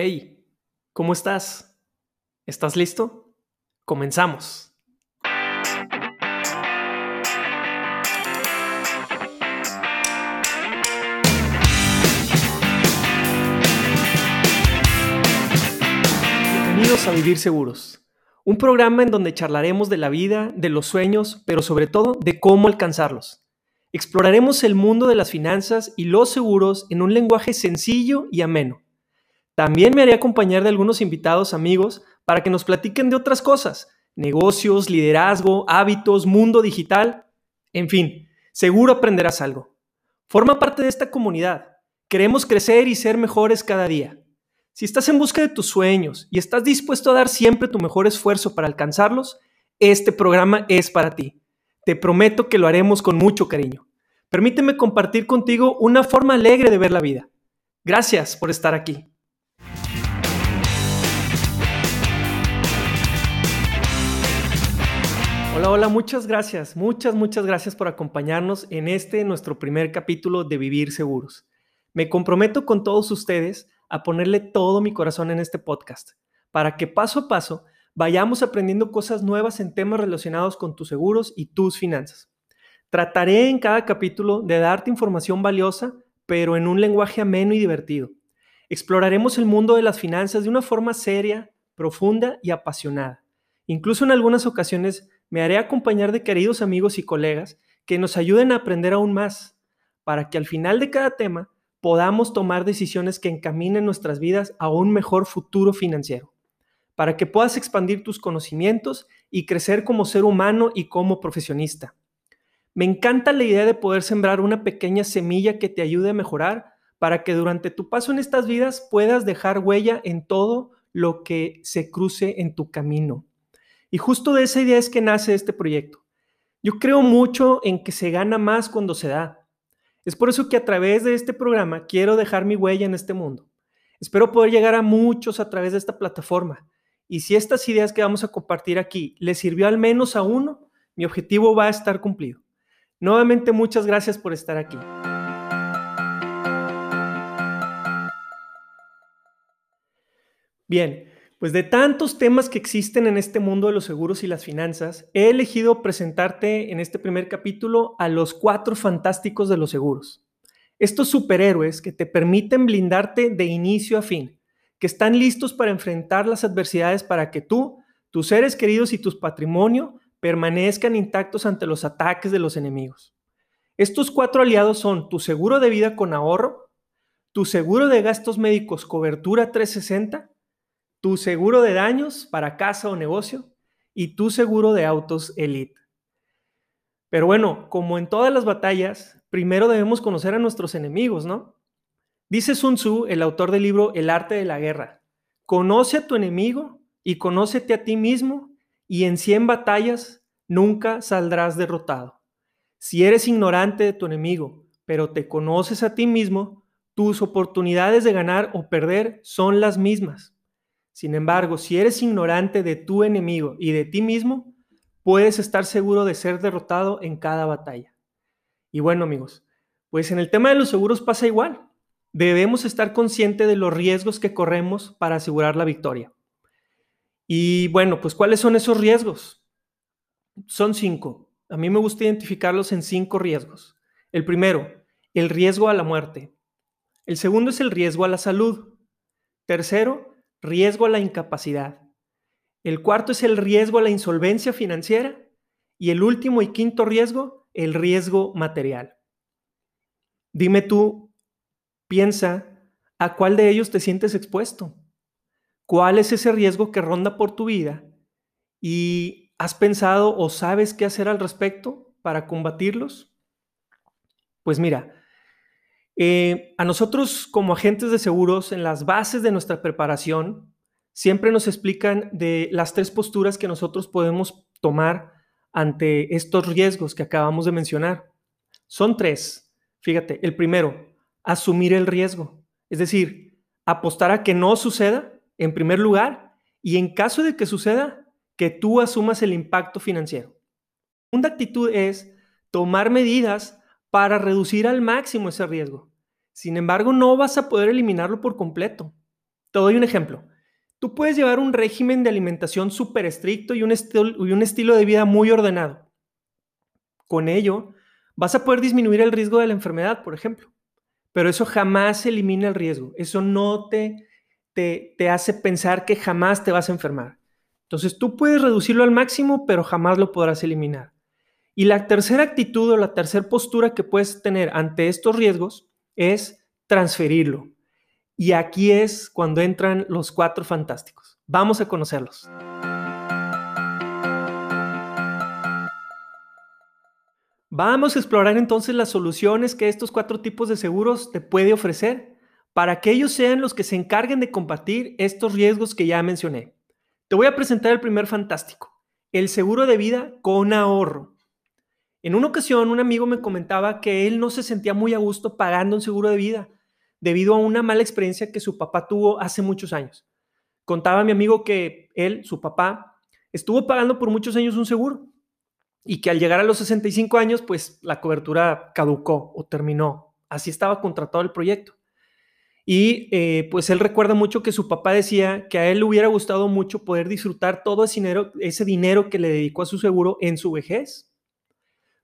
Hey, ¿cómo estás? ¿Estás listo? Comenzamos. Bienvenidos a Vivir Seguros, un programa en donde charlaremos de la vida, de los sueños, pero sobre todo de cómo alcanzarlos. Exploraremos el mundo de las finanzas y los seguros en un lenguaje sencillo y ameno. También me haré acompañar de algunos invitados amigos para que nos platiquen de otras cosas, negocios, liderazgo, hábitos, mundo digital, en fin, seguro aprenderás algo. Forma parte de esta comunidad. Queremos crecer y ser mejores cada día. Si estás en busca de tus sueños y estás dispuesto a dar siempre tu mejor esfuerzo para alcanzarlos, este programa es para ti. Te prometo que lo haremos con mucho cariño. Permíteme compartir contigo una forma alegre de ver la vida. Gracias por estar aquí. Hola, hola, muchas gracias, muchas, muchas gracias por acompañarnos en este nuestro primer capítulo de Vivir Seguros. Me comprometo con todos ustedes a ponerle todo mi corazón en este podcast, para que paso a paso vayamos aprendiendo cosas nuevas en temas relacionados con tus seguros y tus finanzas. Trataré en cada capítulo de darte información valiosa, pero en un lenguaje ameno y divertido. Exploraremos el mundo de las finanzas de una forma seria, profunda y apasionada. Incluso en algunas ocasiones me haré acompañar de queridos amigos y colegas que nos ayuden a aprender aún más, para que al final de cada tema podamos tomar decisiones que encaminen nuestras vidas a un mejor futuro financiero para que puedas expandir tus conocimientos y crecer como ser humano y como profesionista. Me encanta la idea de poder sembrar una pequeña semilla que te ayude a mejorar para que durante tu paso en estas vidas puedas dejar huella en todo lo que se cruce en tu camino. Y justo de esa idea es que nace este proyecto. Yo creo mucho en que se gana más cuando se da. Es por eso que a través de este programa quiero dejar mi huella en este mundo. Espero poder llegar a muchos a través de esta plataforma y si estas ideas que vamos a compartir aquí le sirvió al menos a uno, mi objetivo va a estar cumplido. Nuevamente, muchas gracias por estar aquí. Bien, pues de tantos temas que existen en este mundo de los seguros y las finanzas, he elegido presentarte en este primer capítulo a los cuatro fantásticos de los seguros. Estos superhéroes que te permiten blindarte de inicio a fin que están listos para enfrentar las adversidades para que tú, tus seres queridos y tus patrimonio permanezcan intactos ante los ataques de los enemigos. Estos cuatro aliados son tu seguro de vida con ahorro, tu seguro de gastos médicos cobertura 360, tu seguro de daños para casa o negocio y tu seguro de autos Elite. Pero bueno, como en todas las batallas, primero debemos conocer a nuestros enemigos, ¿no? Dice Sun Tzu, el autor del libro El arte de la guerra, conoce a tu enemigo y conócete a ti mismo y en 100 batallas nunca saldrás derrotado. Si eres ignorante de tu enemigo, pero te conoces a ti mismo, tus oportunidades de ganar o perder son las mismas. Sin embargo, si eres ignorante de tu enemigo y de ti mismo, puedes estar seguro de ser derrotado en cada batalla. Y bueno amigos, pues en el tema de los seguros pasa igual debemos estar conscientes de los riesgos que corremos para asegurar la victoria. Y bueno, pues ¿cuáles son esos riesgos? Son cinco. A mí me gusta identificarlos en cinco riesgos. El primero, el riesgo a la muerte. El segundo es el riesgo a la salud. Tercero, riesgo a la incapacidad. El cuarto es el riesgo a la insolvencia financiera. Y el último y quinto riesgo, el riesgo material. Dime tú, Piensa a cuál de ellos te sientes expuesto. ¿Cuál es ese riesgo que ronda por tu vida? ¿Y has pensado o sabes qué hacer al respecto para combatirlos? Pues mira, eh, a nosotros como agentes de seguros, en las bases de nuestra preparación, siempre nos explican de las tres posturas que nosotros podemos tomar ante estos riesgos que acabamos de mencionar. Son tres. Fíjate, el primero, asumir el riesgo. Es decir, apostar a que no suceda, en primer lugar, y en caso de que suceda, que tú asumas el impacto financiero. Una actitud es tomar medidas para reducir al máximo ese riesgo. Sin embargo, no vas a poder eliminarlo por completo. Te doy un ejemplo. Tú puedes llevar un régimen de alimentación súper estricto y un, estilo de vida muy ordenado. Con ello, vas a poder disminuir el riesgo de la enfermedad, por ejemplo. Pero eso jamás elimina el riesgo. Eso no te, te, te hace pensar que jamás te vas a enfermar. Entonces tú puedes reducirlo al máximo, pero jamás lo podrás eliminar. Y la tercera actitud o la tercera postura que puedes tener ante estos riesgos es transferirlo. Y aquí es cuando entran los cuatro fantásticos. Vamos a conocerlos. Vamos a explorar entonces las soluciones que estos cuatro tipos de seguros te puede ofrecer para que ellos sean los que se encarguen de combatir estos riesgos que ya mencioné. Te voy a presentar el primer fantástico, el seguro de vida con ahorro. En una ocasión un amigo me comentaba que él no se sentía muy a gusto pagando un seguro de vida debido a una mala experiencia que su papá tuvo hace muchos años. Contaba mi amigo que él, su papá, estuvo pagando por muchos años un seguro y que al llegar a los 65 años, pues la cobertura caducó o terminó. Así estaba contratado el proyecto. Y eh, pues él recuerda mucho que su papá decía que a él le hubiera gustado mucho poder disfrutar todo ese dinero, ese dinero que le dedicó a su seguro en su vejez.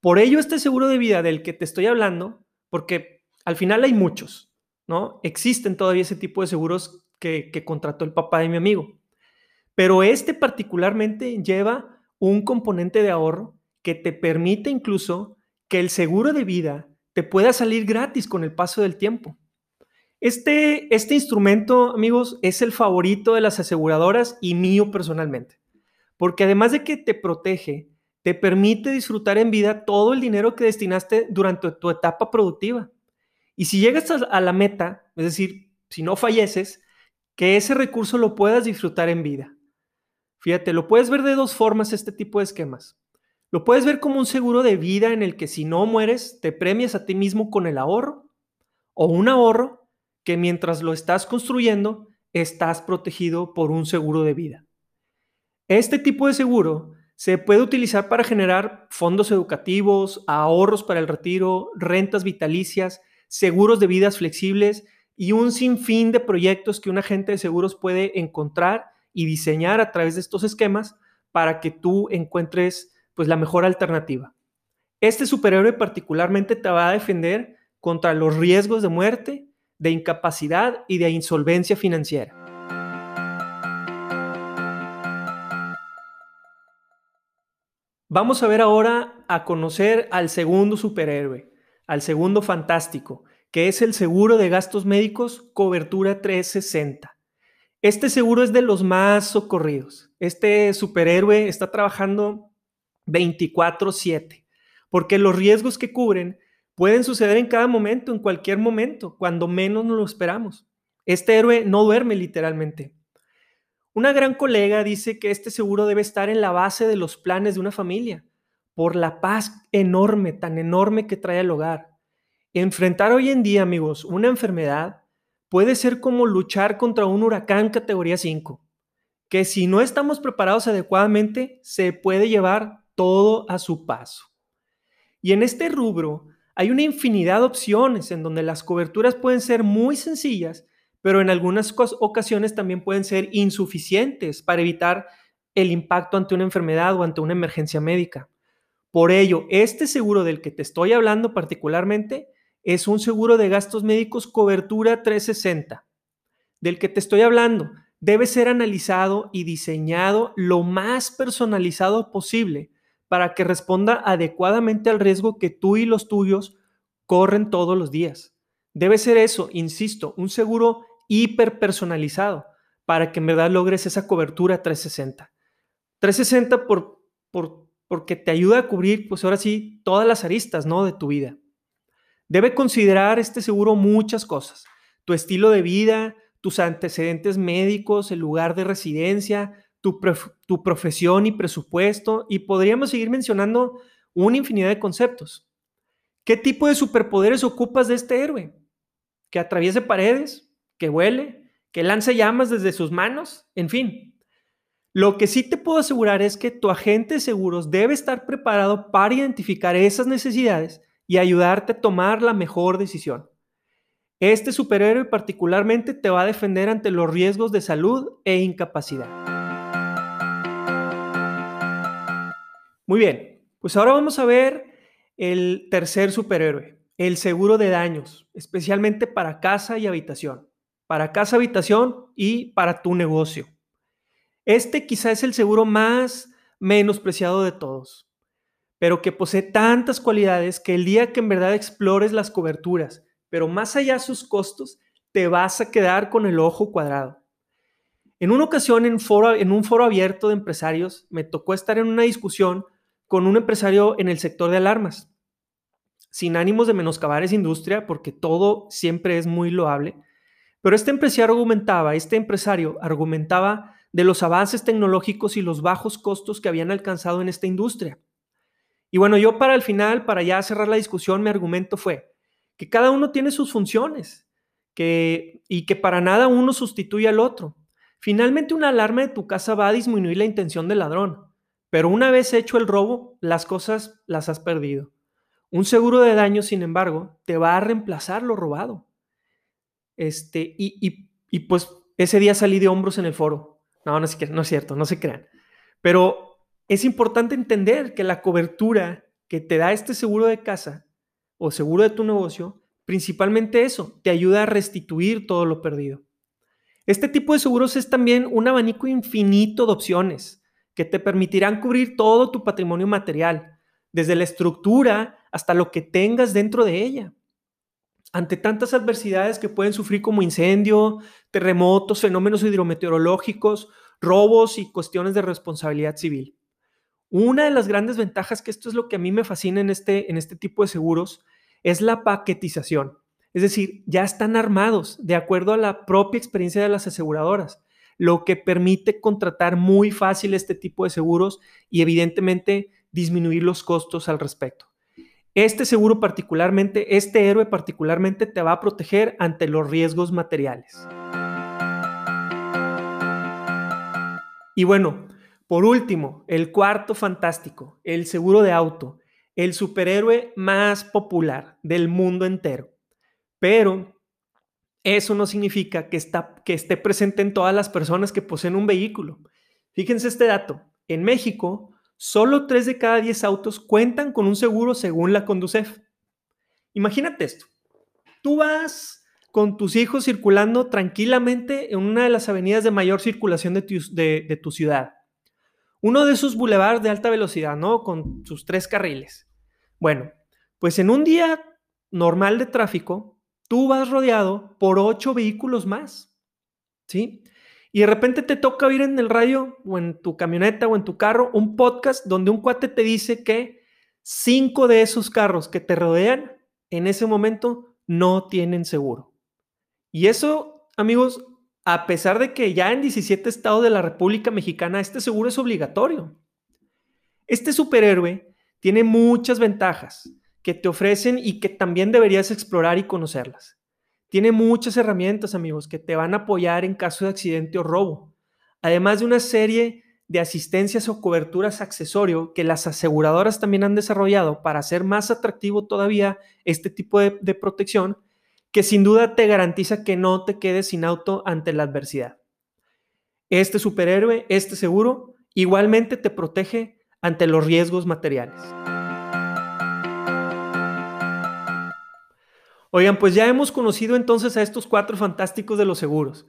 Por ello, este seguro de vida del que te estoy hablando, porque al final hay muchos, ¿no? Existen todavía ese tipo de seguros que, contrató el papá de mi amigo. Pero este particularmente lleva un componente de ahorro que te permite incluso que el seguro de vida te pueda salir gratis con el paso del tiempo. Este, este instrumento, amigos, es el favorito de las aseguradoras y mío personalmente, porque además de que te protege, te permite disfrutar en vida todo el dinero que destinaste durante tu etapa productiva. Y si llegas a la meta, es decir, si no falleces, que ese recurso lo puedas disfrutar en vida. Fíjate, lo puedes ver de dos formas este tipo de esquemas. Lo puedes ver como un seguro de vida en el que si no mueres, te premias a ti mismo con el ahorro, o un ahorro que mientras lo estás construyendo, estás protegido por un seguro de vida. Este tipo de seguro se puede utilizar para generar fondos educativos, ahorros para el retiro, rentas vitalicias, seguros de vidas flexibles y un sinfín de proyectos que un agente de seguros puede encontrar y diseñar a través de estos esquemas para que tú encuentres pues la mejor alternativa. Este superhéroe particularmente te va a defender contra los riesgos de muerte, de incapacidad y de insolvencia financiera. Vamos a ver ahora a conocer al segundo superhéroe, al segundo fantástico, que es el seguro de gastos médicos cobertura 360. Este seguro es de los más socorridos. Este superhéroe está trabajando 24/7, porque los riesgos que cubren pueden suceder en cada momento, en cualquier momento, cuando menos nos lo esperamos. Este héroe no duerme literalmente. Una gran colega dice que este seguro debe estar en la base de los planes de una familia, por la paz enorme, tan enorme que trae al hogar. Enfrentar hoy en día, amigos, una enfermedad puede ser como luchar contra un huracán categoría 5, que si no estamos preparados adecuadamente, se puede llevar todo a su paso. Y en este rubro hay una infinidad de opciones en donde las coberturas pueden ser muy sencillas, pero en algunas ocasiones también pueden ser insuficientes para evitar el impacto ante una enfermedad o ante una emergencia médica. Por ello, este seguro del que te estoy hablando particularmente es un seguro de gastos médicos cobertura 360. Del que te estoy hablando debe ser analizado y diseñado lo más personalizado posible para que responda adecuadamente al riesgo que tú y los tuyos corren todos los días. Debe ser eso, insisto, un seguro hiperpersonalizado para que en verdad logres esa cobertura 360. 360 por, por, porque te ayuda a cubrir, pues ahora sí, todas las aristas ¿no? de tu vida. Debe considerar este seguro muchas cosas. Tu estilo de vida, tus antecedentes médicos, el lugar de residencia, tu, profesión y presupuesto, y podríamos seguir mencionando una infinidad de conceptos. ¿Qué tipo de superpoderes ocupas de este héroe? ¿Que atraviese paredes? ¿Que huele? ¿Que lance llamas desde sus manos? En fin. Lo que sí te puedo asegurar es que tu agente de seguros debe estar preparado para identificar esas necesidades y ayudarte a tomar la mejor decisión. Este superhéroe particularmente te va a defender ante los riesgos de salud e incapacidad. Muy bien, pues ahora vamos a ver el tercer superhéroe, el seguro de daños, especialmente para casa y habitación. Para casa, habitación y para tu negocio. Este quizá es el seguro más menospreciado de todos, pero que posee tantas cualidades que el día que en verdad explores las coberturas, pero más allá de sus costos, te vas a quedar con el ojo cuadrado. En una ocasión, en, en un foro abierto de empresarios, me tocó estar en una discusión con un empresario en el sector de alarmas. Sin ánimos de menoscabar esa industria, porque todo siempre es muy loable, pero este empresario argumentaba, este empresario argumentaba de los avances tecnológicos y los bajos costos que habían alcanzado en esta industria. Y bueno, yo para el final, para ya cerrar la discusión, mi argumento fue que cada uno tiene sus funciones que, y que para nada uno sustituye al otro. Finalmente, una alarma de tu casa va a disminuir la intención del ladrón, pero una vez hecho el robo, las cosas las has perdido. Un seguro de daño, sin embargo, te va a reemplazar lo robado. Este, y, y pues ese día salí de hombros en el foro. No, no es, no es cierto, no se crean. Pero es importante entender que la cobertura que te da este seguro de casa o seguro de tu negocio, principalmente eso, te ayuda a restituir todo lo perdido. Este tipo de seguros es también un abanico infinito de opciones que te permitirán cubrir todo tu patrimonio material, desde la estructura hasta lo que tengas dentro de ella. Ante tantas adversidades que pueden sufrir como incendio, terremotos, fenómenos hidrometeorológicos, robos y cuestiones de responsabilidad civil. Una de las grandes ventajas, que esto es lo que a mí me fascina en este, en este tipo de seguros, es la paquetización. Es decir, ya están armados de acuerdo a la propia experiencia de las aseguradoras, lo que permite contratar muy fácil este tipo de seguros y evidentemente disminuir los costos al respecto. Este seguro particularmente, este héroe particularmente te va a proteger ante los riesgos materiales. Y bueno, por último, el cuarto fantástico, el seguro de auto, el superhéroe más popular del mundo entero. Pero eso no significa que, está, que esté presente en todas las personas que poseen un vehículo. Fíjense este dato. En México, solo 3 de cada 10 autos cuentan con un seguro según la Conducef. Imagínate esto. Tú vas con tus hijos circulando tranquilamente en una de las avenidas de mayor circulación de tu, de, tu ciudad. Uno de esos bulevares de alta velocidad, ¿no? Con sus tres carriles. Bueno, pues en un día normal de tráfico, tú vas rodeado por ocho vehículos más. ¿Sí? Y de repente te toca oír en el radio o en tu camioneta o en tu carro un podcast donde un cuate te dice que cinco de esos carros que te rodean en ese momento no tienen seguro. Y eso, amigos, a pesar de que ya en 17 estados de la República Mexicana este seguro es obligatorio. Este superhéroe tiene muchas ventajas que te ofrecen y que también deberías explorar y conocerlas. Tiene muchas herramientas, amigos, que te van a apoyar en caso de accidente o robo, además de una serie de asistencias o coberturas accesorio que las aseguradoras también han desarrollado para hacer más atractivo todavía este tipo de, de protección, que sin duda te garantiza que no te quedes sin auto ante la adversidad. Este superhéroe, este seguro, igualmente te protege ante los riesgos materiales. Oigan, pues ya hemos conocido entonces a estos cuatro fantásticos de los seguros.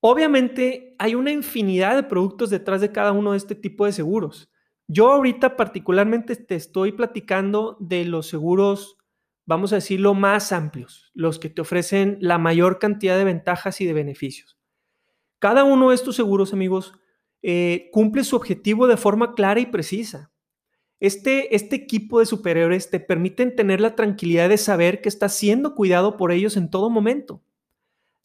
Obviamente hay una infinidad de productos detrás de cada uno de este tipo de seguros. Yo ahorita particularmente te estoy platicando de los seguros, vamos a decirlo, más amplios, los que te ofrecen la mayor cantidad de ventajas y de beneficios. Cada uno de estos seguros, amigos, eh, cumple su objetivo de forma clara y precisa. Este, este equipo de superhéroes te permiten tener la tranquilidad de saber que estás siendo cuidado por ellos en todo momento.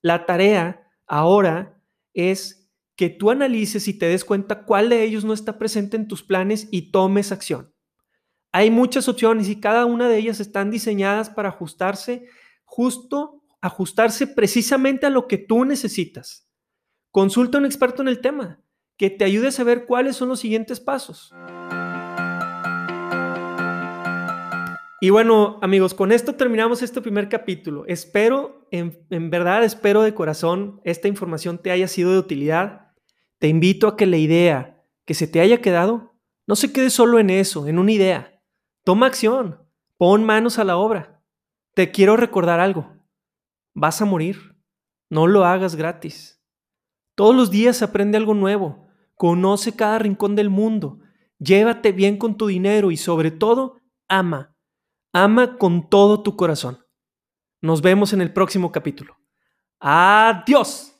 La tarea ahora es que tú analices y te des cuenta cuál de ellos no está presente en tus planes y tomes acción. Hay muchas opciones y cada una de ellas están diseñadas para ajustarse justo, ajustarse precisamente a lo que tú necesitas. Consulta a un experto en el tema que te ayude a saber cuáles son los siguientes pasos. Y bueno, amigos, con esto terminamos este primer capítulo. Espero, en, verdad, espero de corazón, esta información te haya sido de utilidad. Te invito a que la idea que se te haya quedado no se quede solo en eso, en una idea. Toma acción, pon manos a la obra. Te quiero recordar algo. Vas a morir. No lo hagas gratis. Todos los días aprende algo nuevo. Conoce cada rincón del mundo. Llévate bien con tu dinero y sobre todo, ama Ama con todo tu corazón. Nos vemos en el próximo capítulo. Adiós.